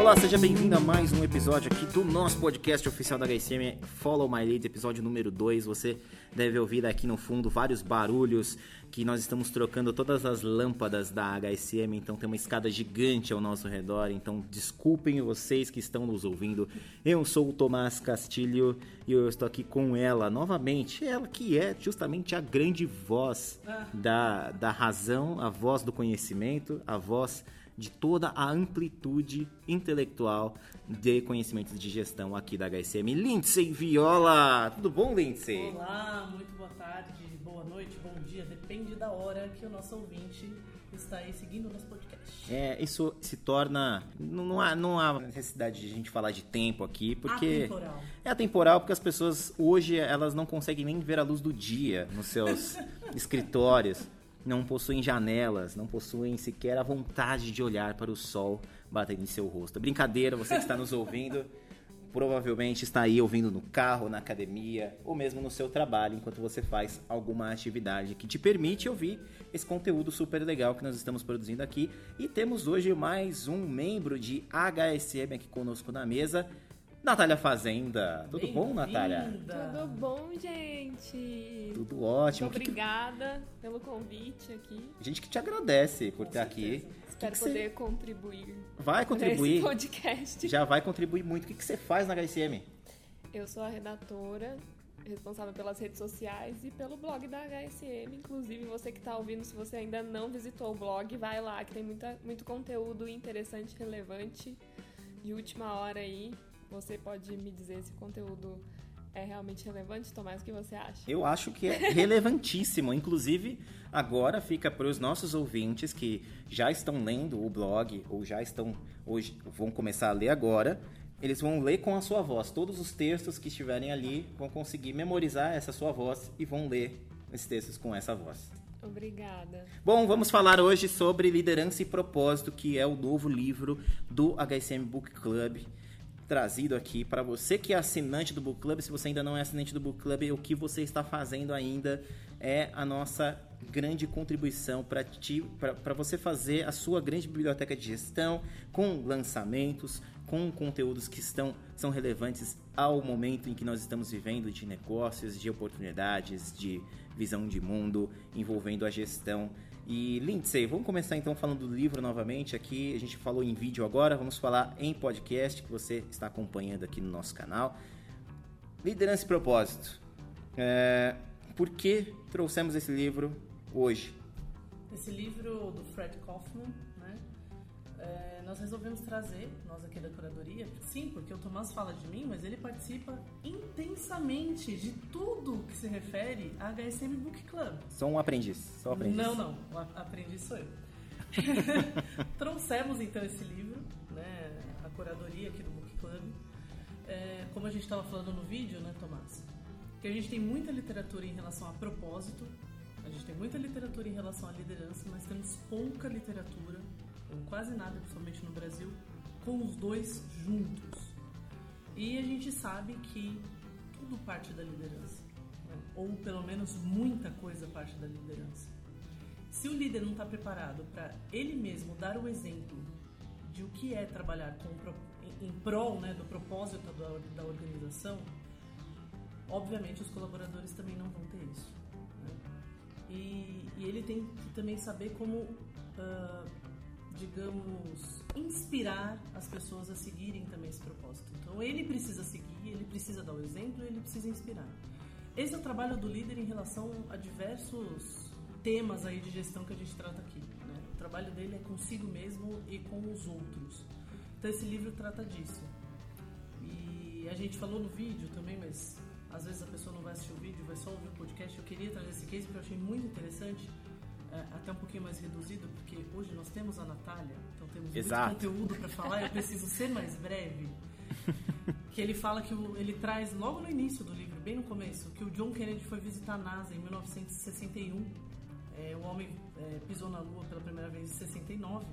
Olá, seja bem-vindo a mais um episódio aqui do nosso podcast oficial da HSM, Follow My Lead, episódio número 2. Você deve ouvir aqui no fundo vários barulhos que nós estamos trocando todas as lâmpadas da HSM, então tem uma escada gigante ao nosso redor, então desculpem vocês que estão nos ouvindo. Eu sou o Tomás Castilho e eu estou aqui com ela novamente, ela que é justamente a grande voz da, da razão, a voz do conhecimento, a voz de toda a amplitude intelectual de conhecimentos de gestão aqui da HSM. Lindsay Viola! Tudo bom, Lindsay? Olá, muito boa tarde, boa noite, bom dia, depende da hora que o nosso ouvinte está aí seguindo o nosso podcast. É, isso se torna. Não, não há, não há necessidade de a gente falar de tempo aqui, porque. Atemporal. É atemporal porque as pessoas hoje elas não conseguem nem ver a luz do dia nos seus escritórios. Não possuem janelas, não possuem sequer a vontade de olhar para o sol batendo em seu rosto. Brincadeira, você que está nos ouvindo, provavelmente está aí ouvindo no carro, na academia ou mesmo no seu trabalho enquanto você faz alguma atividade que te permite ouvir esse conteúdo super legal que nós estamos produzindo aqui. E temos hoje mais um membro de HSM aqui conosco na mesa. Natália Fazenda. Tudo bom, Natália? Tudo bom, gente? Tudo ótimo. Muito O que obrigada pelo convite aqui. A gente que te agradece por Com estar aqui. certeza. Espero que você- poder contribuir Vai contribuir. nesse podcast. Já vai contribuir muito. O que, que você faz na HSM? Eu sou a redatora responsável pelas redes sociais e pelo blog da HSM. Inclusive, você que está ouvindo, se você ainda não visitou o blog, vai lá, que tem muita, muito conteúdo interessante, relevante, de última hora aí. Você pode me dizer se o conteúdo é realmente relevante, Tomás, o que você acha? Eu acho que é relevantíssimo. Inclusive, agora fica para os nossos ouvintes que já estão lendo o blog ou já estão hoje vão começar a ler agora. Eles vão ler com a sua voz. Todos os textos que estiverem ali vão conseguir memorizar essa sua voz e vão ler esses textos com essa voz. Obrigada. Bom, vamos falar hoje sobre liderança e propósito, que é o novo livro do HSM Book Club, trazido aqui para você que é assinante do Book Club. Se você ainda não é assinante do Book Club, o que você está fazendo ainda é a nossa grande contribuição para você fazer a sua grande biblioteca de gestão com lançamentos, com conteúdos que estão são relevantes ao momento em que nós estamos vivendo de negócios, de oportunidades, de visão de mundo envolvendo a gestão. E Lindsay, vamos começar então falando do livro novamente aqui. A gente falou em vídeo agora, vamos falar em podcast que você está acompanhando aqui no nosso canal. Liderança e propósito. É, por que trouxemos esse livro hoje? Esse livro do Fred Kaufman? É, nós resolvemos trazer, nós aqui da curadoria, sim, porque o Tomás fala de mim, mas ele participa intensamente de tudo que se refere a HSM Book Club. Sou um aprendiz, sou um aprendiz. Não, não, o aprendiz sou eu. Trouxemos então esse livro, né, a curadoria aqui do Book Club. É, como a gente estava falando no vídeo, né, Tomás? Que a gente tem muita literatura em relação a propósito, a gente tem muita literatura em relação à liderança, mas temos pouca literatura, quase nada, principalmente no Brasil, com os dois juntos. E a gente sabe que tudo parte da liderança, né? ou pelo menos muita coisa parte da liderança. Se o líder não está preparado para ele mesmo dar o exemplo de o que é trabalhar com, em, prol né, do propósito da, da organização, obviamente os colaboradores também não vão ter isso. né? E, e ele tem que também saber como, ah, digamos, inspirar as pessoas a seguirem também esse propósito. Então ele precisa seguir, ele precisa dar o exemplo, ele precisa inspirar. Esse é o trabalho do líder em relação a diversos temas aí de gestão que a gente trata aqui. né? O trabalho dele é consigo mesmo e com os outros. Então esse livro trata disso. E a gente falou no vídeo também, mas às vezes a pessoa não vai assistir o vídeo, vai só ouvir o podcast. Eu queria trazer esse case porque eu achei muito interessante, até um pouquinho mais reduzido, porque hoje nós temos a Natália, então temos Exato. muito conteúdo para falar. Eu preciso ser mais breve. Que ele fala que o- ele traz logo no início do livro, bem no começo, que o John Kennedy foi visitar a NASA em 1961. É, o homem é, pisou na Lua pela primeira vez em 69.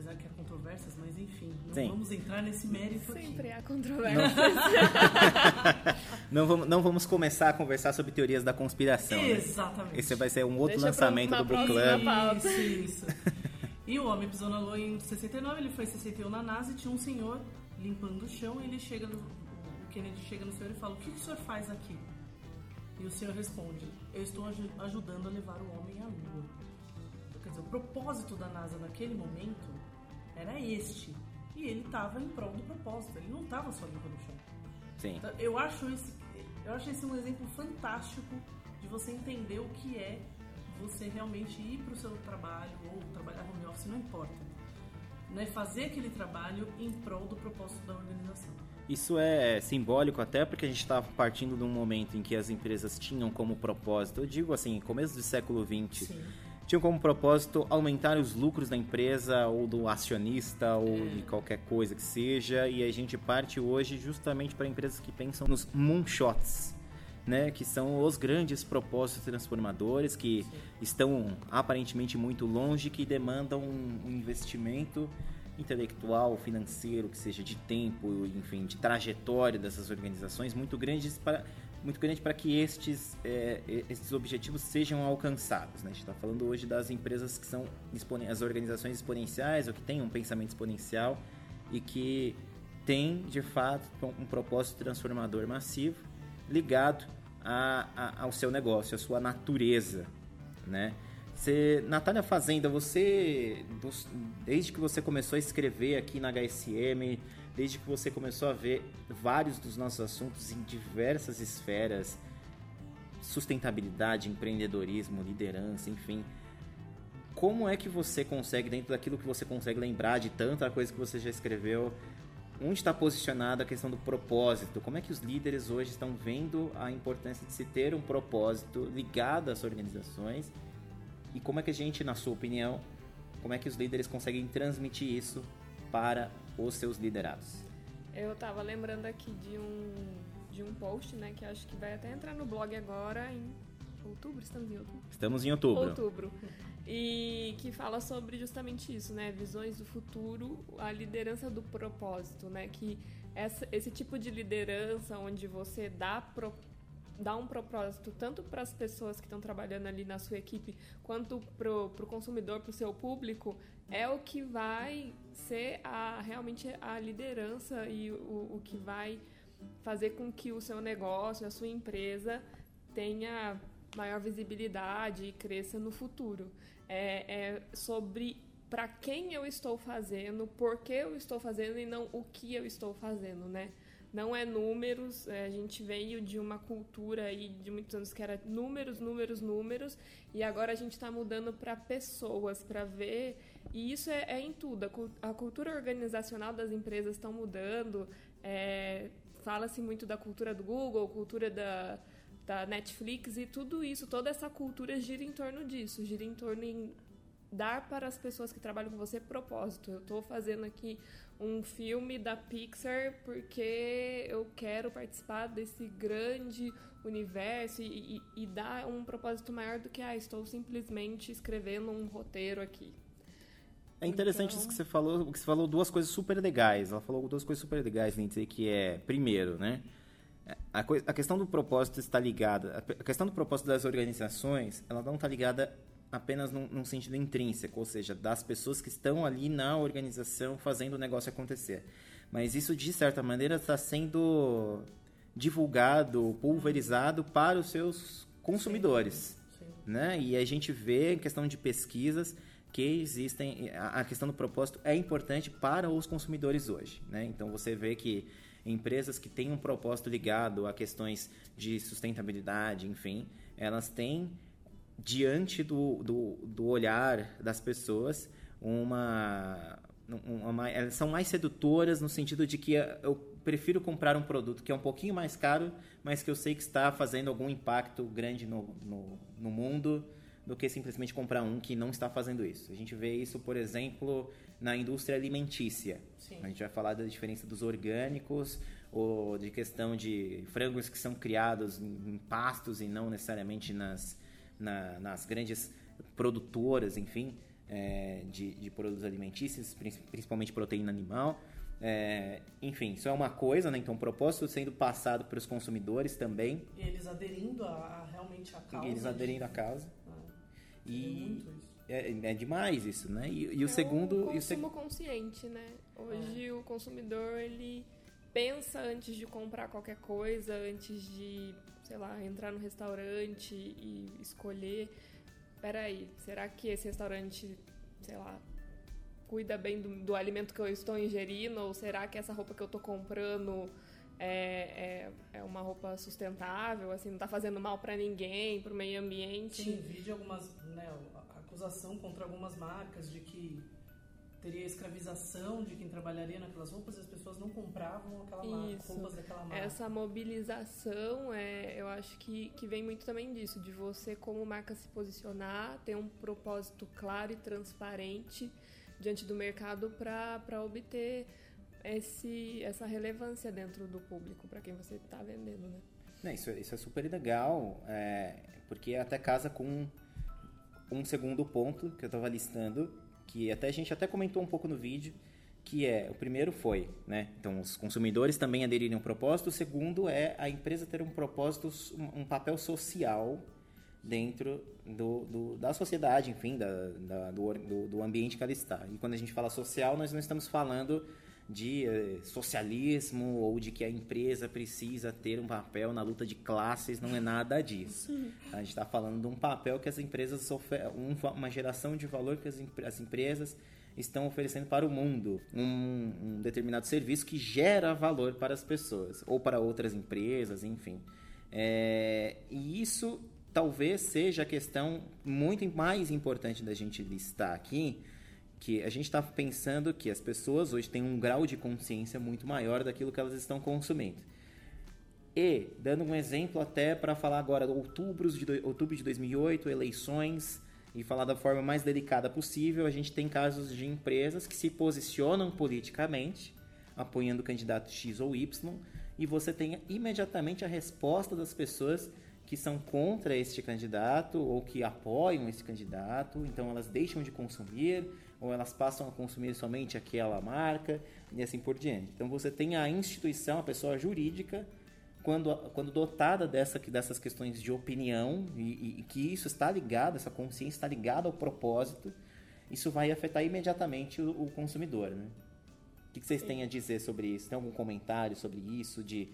Apesar que há controvérsias, mas enfim, não Sim. vamos entrar nesse mérito aqui. Sempre há controvérsia. Não vamos, não vamos começar a conversar sobre teorias da conspiração. né? Exatamente. Esse vai ser um outro Deixa lançamento do Book Club. Isso, isso. E o homem pisou na lua em 69, ele foi em 61 na NASA e tinha um senhor limpando o chão e ele chega no, o Kennedy chega no senhor e fala: "O que, que o senhor faz aqui?" E o senhor responde: "Eu estou aj- ajudando a levar o homem à lua." Quer dizer, o propósito da NASA naquele momento era este. E ele estava em prol do propósito, ele não estava só limpando o chão. Sim. Então, eu acho esse, eu acho esse um exemplo fantástico de você entender o que é você realmente ir para o seu trabalho ou trabalhar home office, não importa. Né? Fazer aquele trabalho em prol do propósito da organização. Isso é simbólico até porque a gente estava partindo de um momento em que as empresas tinham como propósito, eu digo assim, começo do século XX, Sim. Tinham como propósito aumentar os lucros da empresa ou do acionista ou É. de qualquer coisa que seja, e a gente parte hoje justamente para empresas que pensam nos moonshots, né, que são os grandes propósitos transformadores que estão aparentemente muito longe, que demandam um investimento intelectual, financeiro, que seja de tempo, enfim, de trajetória dessas organizações muito grandes para muito grande para que estes, é, estes objetivos sejam alcançados. Né? A gente está falando hoje das empresas que são as organizações exponenciais ou que têm um pensamento exponencial e que têm, de fato, um propósito transformador massivo ligado a, a- ao seu negócio, à sua natureza. Né? Você, Natália Fazenda, você, desde que você começou a escrever aqui na HSM, desde que você começou a ver vários dos nossos assuntos em diversas esferas, sustentabilidade, empreendedorismo, liderança, enfim. Como é que você consegue, dentro daquilo que você consegue lembrar de tanta coisa que você já escreveu, onde está posicionada a questão do propósito? Como é que os líderes hoje estão vendo a importância de se ter um propósito ligado às organizações? E como é que a gente, na sua opinião, como é que os líderes conseguem transmitir isso para os seus liderados? Eu tava lembrando aqui de um, de um post, né, que acho que vai até entrar no blog agora em outubro, estamos em outubro? Estamos em outubro. Outubro. E que fala sobre justamente isso, né? Visões do futuro, a liderança do propósito, né? Que essa, esse tipo de liderança onde você dá, pro, dá um propósito tanto para as pessoas que estão trabalhando ali na sua equipe, quanto para o consumidor, para o seu público, é o que vai ser a, realmente a liderança e o, o que vai fazer com que o seu negócio, a sua empresa tenha maior visibilidade e cresça no futuro. É, é sobre para quem eu estou fazendo, por que eu estou fazendo e não o que eu estou fazendo, né? Não é números, é, a gente veio de uma cultura aí de muitos anos que era números, números, números, e agora a gente está mudando para pessoas, para ver, e isso é, é em tudo. A, cul- a cultura organizacional das empresas estão mudando, é, fala-se muito da cultura do Google, cultura da, da Netflix e tudo isso, toda essa cultura gira em torno disso, gira em torno em dar para as pessoas que trabalham com você propósito. Eu estou fazendo aqui um filme da Pixar porque eu quero participar desse grande universo e, e, e dar um propósito maior do que ah, estou simplesmente escrevendo um roteiro aqui. É interessante Então- isso que você falou, que você falou duas coisas super legais. Ela falou duas coisas super legais, Lindsay, que é, primeiro, né? A, a questão do propósito está ligada. A questão do propósito das organizações, ela não está ligada apenas num, num sentido intrínseco, ou seja, das pessoas que estão ali na organização fazendo o negócio acontecer. Mas isso, de certa maneira, está sendo divulgado, pulverizado para os seus consumidores Sim. né? E a gente vê em questão de pesquisas que existem a a questão do propósito é importante para os consumidores hoje, né? Então você vê que empresas que têm um propósito ligado a questões de sustentabilidade, enfim, elas têm diante do, do, do olhar das pessoas uma, um- uma elas são mais sedutoras no sentido de que eu prefiro comprar um produto que é um pouquinho mais caro, mas que eu sei que está fazendo algum impacto grande no, no, no mundo, do que simplesmente comprar um que não está fazendo isso. A gente vê isso, por exemplo, na indústria alimentícia. Sim. A gente vai falar da diferença dos orgânicos ou de questão de frangos que são criados em pastos e não necessariamente nas, na- nas grandes produtoras, enfim, é, de, de produtos alimentícios, prin- principalmente proteína animal. É, enfim, isso é uma coisa, né? Então, o propósito sendo passado para os consumidores também, E eles aderindo a, a realmente a causa. e eles aderindo à causa. Ah, E muito isso. é, é demais isso, né? E, e o é segundo... o e o seg- consumo consciente, né? Hoje o consumidor, ele pensa antes de comprar qualquer coisa, antes de, sei lá, entrar no restaurante e escolher. Peraí, será que esse restaurante, sei lá, cuida bem do, do alimento que eu estou ingerindo? Ou será que essa roupa que eu estou comprando é, é, é uma roupa sustentável, assim, não está fazendo mal para ninguém, para o meio ambiente? Sim, vi de algumas, né, acusação contra algumas marcas de que teria escravização de quem trabalharia naquelas roupas e as pessoas não compravam aquela marca, roupas daquela marca. Essa mobilização, é, eu acho que, que vem muito também disso, de você como marca se posicionar, ter um propósito claro e transparente diante do mercado para obter esse, essa relevância dentro do público, para quem você está vendendo, né? Não, isso, isso é super legal, é, porque até casa com um segundo ponto que eu estava listando, que até a gente até comentou um pouco no vídeo, que é, o primeiro foi, né, então os consumidores também aderirem ao propósito, o segundo é a empresa ter um propósito, um, um papel social dentro do, do- da sociedade, enfim, da, da- do, do, do ambiente que ela está. E quando a gente fala social, nós não estamos falando de eh, socialismo ou de que a empresa precisa ter um papel na luta de classes, não é nada disso. A gente está falando de um papel que as empresas oferecem, uma geração de valor que as, as empresas estão oferecendo para o mundo, um, um determinado serviço que gera valor para as pessoas ou para outras empresas, enfim. É, e isso talvez seja a questão muito mais importante da gente listar aqui, que a gente está pensando que as pessoas hoje têm um grau de consciência muito maior daquilo que elas estão consumindo. E, dando um exemplo até para falar agora, outubro de, outubro de 2008, eleições, e falar da forma mais delicada possível, a gente tem casos de empresas que se posicionam politicamente, apoiando o candidato X ou Y, e você tem imediatamente a resposta das pessoas que são contra este candidato ou que apoiam esse candidato, então elas deixam de consumir ou elas passam a consumir somente aquela marca e assim por diante. Então você tem a instituição, a pessoa jurídica, quando, quando dotada dessa, dessas questões de opinião e, e- que isso está ligado, essa consciência está ligada ao propósito, isso vai afetar imediatamente o, o consumidor, né? O que, que vocês têm a dizer sobre isso? Tem algum comentário sobre isso? De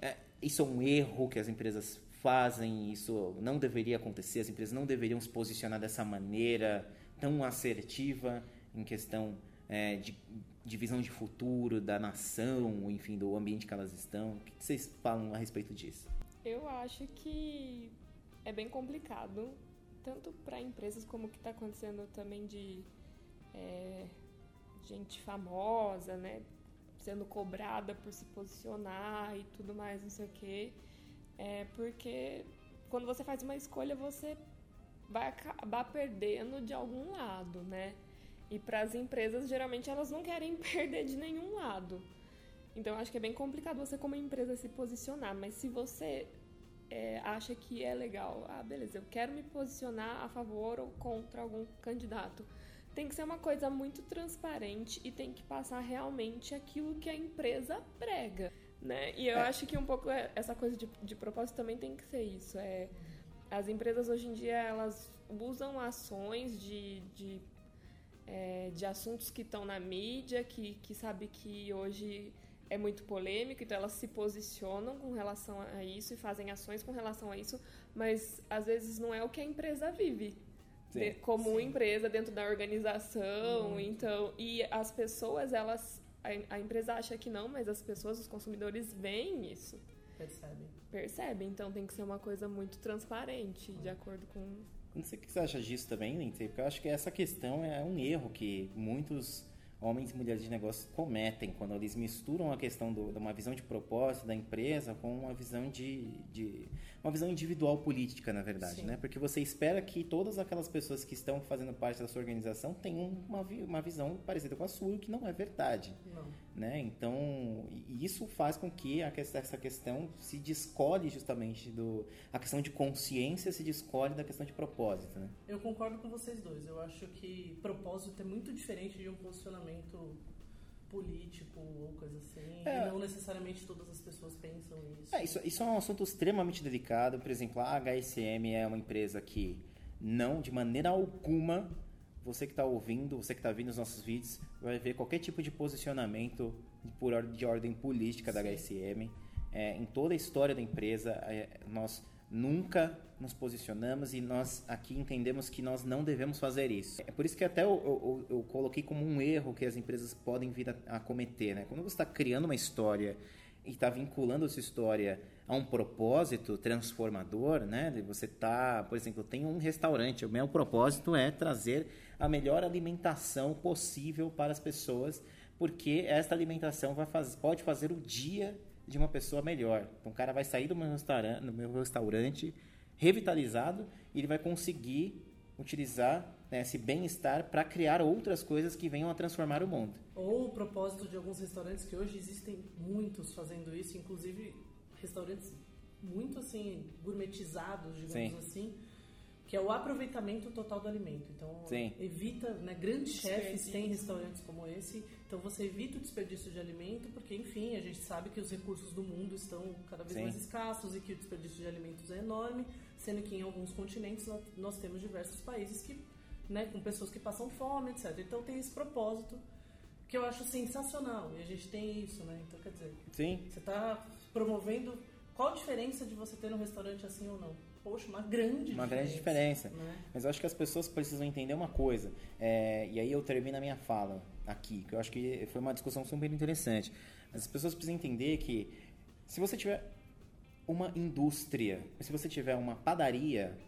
é, isso é um erro que as empresas fazem, isso não deveria acontecer, as empresas não deveriam se posicionar dessa maneira tão assertiva em questão é, de, de visão de futuro da nação, enfim, do ambiente que elas estão. O que vocês falam a respeito disso? Eu acho que é bem complicado, tanto para empresas como o que está acontecendo também de é, gente famosa, né? Sendo cobrada por se posicionar e tudo mais, não sei o quê. É porque quando você faz uma escolha, você vai acabar perdendo de algum lado, né? E para as empresas, geralmente, elas não querem perder de nenhum lado. Então, acho que é bem complicado você, como empresa, se posicionar. Mas se você é, acha que é legal, ah, beleza, eu quero me posicionar a favor ou contra algum candidato. Tem que ser uma coisa muito transparente e tem que passar realmente aquilo que a empresa prega, né? E eu É. acho que um pouco é- essa coisa de, de propósito também tem que ser isso. É, as empresas hoje em dia, elas usam ações de, de, é, de assuntos que estão na mídia, que, que sabe que hoje é muito polêmico, então elas se posicionam com relação a isso e fazem ações com relação a isso, mas às vezes não é o que a empresa vive. Sim. como Sim. empresa dentro da organização, Muito. então, e as pessoas, elas, a, a empresa acha que não, mas as pessoas, os consumidores veem isso, Percebe? percebem, então tem que ser uma coisa muito transparente, de acordo com Não sei o que você acha disso também, Lindsay, porque eu acho que essa questão é um erro que muitos homens e mulheres de negócio cometem quando eles misturam a questão do- de uma visão de propósito da empresa com uma visão de, de- uma visão individual política, na verdade, Sim. né? Porque você espera que todas aquelas pessoas que estão fazendo parte da sua organização tenham uma, uma visão parecida com a sua, o que não é verdade Não. Né? Então, isso faz com que essa questão se descolhe justamente do a questão de consciência se descolhe da questão de propósito, né? Eu concordo com vocês dois. Eu acho que propósito é muito diferente de um posicionamento político ou coisa assim. É. E não necessariamente todas as pessoas pensam isso. É, isso, isso é um assunto extremamente delicado. Por exemplo, a HSM é uma empresa que Não, de maneira alguma, você que está ouvindo, você que está vendo os nossos vídeos, vai ver qualquer tipo de posicionamento por ordem, de ordem política da HSM. É, em toda a história da empresa, é, nós nunca nos posicionamos e nós aqui entendemos que nós não devemos fazer isso. É por isso que até eu, eu, eu coloquei como um erro que as empresas podem vir a, a cometer. Né? Quando você está criando uma história e está vinculando essa história a um propósito transformador, né? Você tá, por exemplo, tem um restaurante, o meu propósito é trazer a melhor alimentação possível para as pessoas, porque esta alimentação vai faz, pode fazer o dia de uma pessoa melhor. Então, o cara vai sair do meu restaurante, do meu restaurante revitalizado e ele vai conseguir utilizar né, esse bem-estar para criar outras coisas que venham a transformar o mundo. Ou o propósito de alguns restaurantes que hoje existem muitos fazendo isso, inclusive restaurantes muito assim gourmetizados, digamos Sim. assim, que é o aproveitamento total do alimento. Então, Sim. evita, né, grandes chefes têm restaurantes como esse, então você evita o desperdício de alimento, porque enfim, a gente sabe que os recursos do mundo estão cada vez Sim. mais escassos e que o desperdício de alimentos é enorme, sendo que em alguns continentes nós temos diversos países que, né, com pessoas que passam fome, etc. Então tem esse propósito que eu acho sensacional. E a gente tem isso, né? Então, quer dizer, Sim. você está promovendo. Qual a diferença de você ter um restaurante assim ou não? Poxa, uma grande uma diferença. grande diferença. Né? Mas eu acho que as pessoas precisam entender uma coisa. É, e aí eu termino a minha fala aqui, que eu acho que foi uma discussão super interessante. As pessoas precisam entender que se você tiver uma indústria, se você tiver uma padaria,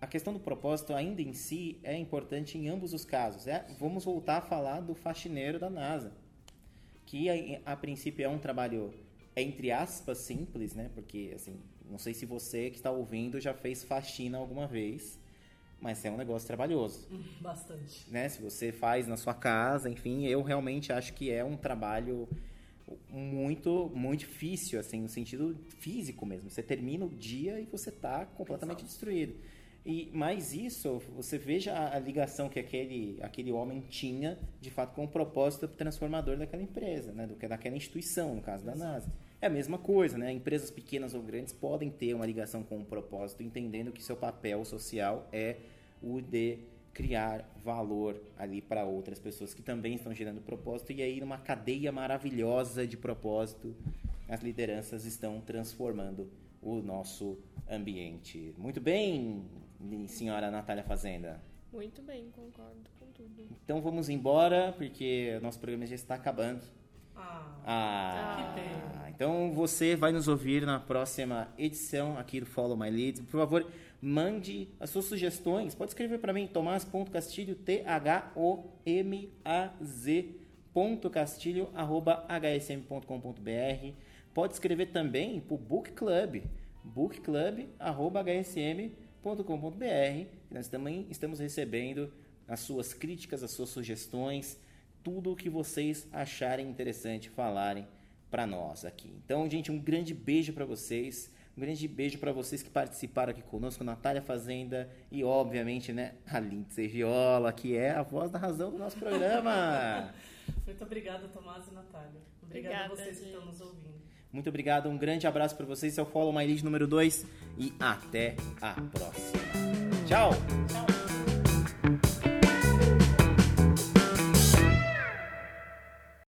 a questão do propósito ainda em si é importante em ambos os casos. É, vamos voltar a falar do faxineiro da NASA, que a, a princípio é um trabalho entre aspas simples, né? Porque assim, não sei se você que está ouvindo já fez faxina alguma vez, mas é um negócio trabalhoso. Bastante. Né? Se você faz na sua casa, enfim, eu realmente acho que é um trabalho muito muito difícil assim no sentido físico mesmo você termina o dia e você está completamente Exato. destruído e mais isso, você veja a, a, ligação que aquele, aquele homem tinha, de fato, com o propósito transformador daquela empresa, né? Do que daquela instituição, no caso da NASA. É a mesma coisa, né? Empresas pequenas ou grandes podem ter uma ligação com o propósito, entendendo que seu papel social é o de criar valor ali para outras pessoas que também estão gerando propósito e aí numa cadeia maravilhosa de propósito as lideranças estão transformando o nosso ambiente. Muito bem, senhora Natália Fazenda? Muito bem, concordo com tudo. Então vamos embora, porque nosso programa já está acabando. Ah, ah, que pena. Então você vai nos ouvir na próxima edição aqui do Follow My Leads. Por favor, mande as suas sugestões. Pode escrever para mim, tomás.castilho, T-H-O-M-A-Z castilho arroba hsm.com.br pode escrever também para o Book Club bookclub arroba hsm.com.br. Nós também estamos recebendo as suas críticas, as suas sugestões, tudo o que vocês acharem interessante falarem para nós aqui. Então, gente, um grande beijo para vocês. Um grande beijo para vocês que participaram aqui conosco, Natália Fazenda e, obviamente, né, a Lindsay Viola, que é a voz da razão do nosso programa. Muito obrigada, Tomás e Natália. Obrigada, obrigada a vocês gente. que estão nos ouvindo. Muito obrigado, um grande abraço para vocês. Esse é o Follow My Lead número 2 e até a próxima. Tchau! Tchau!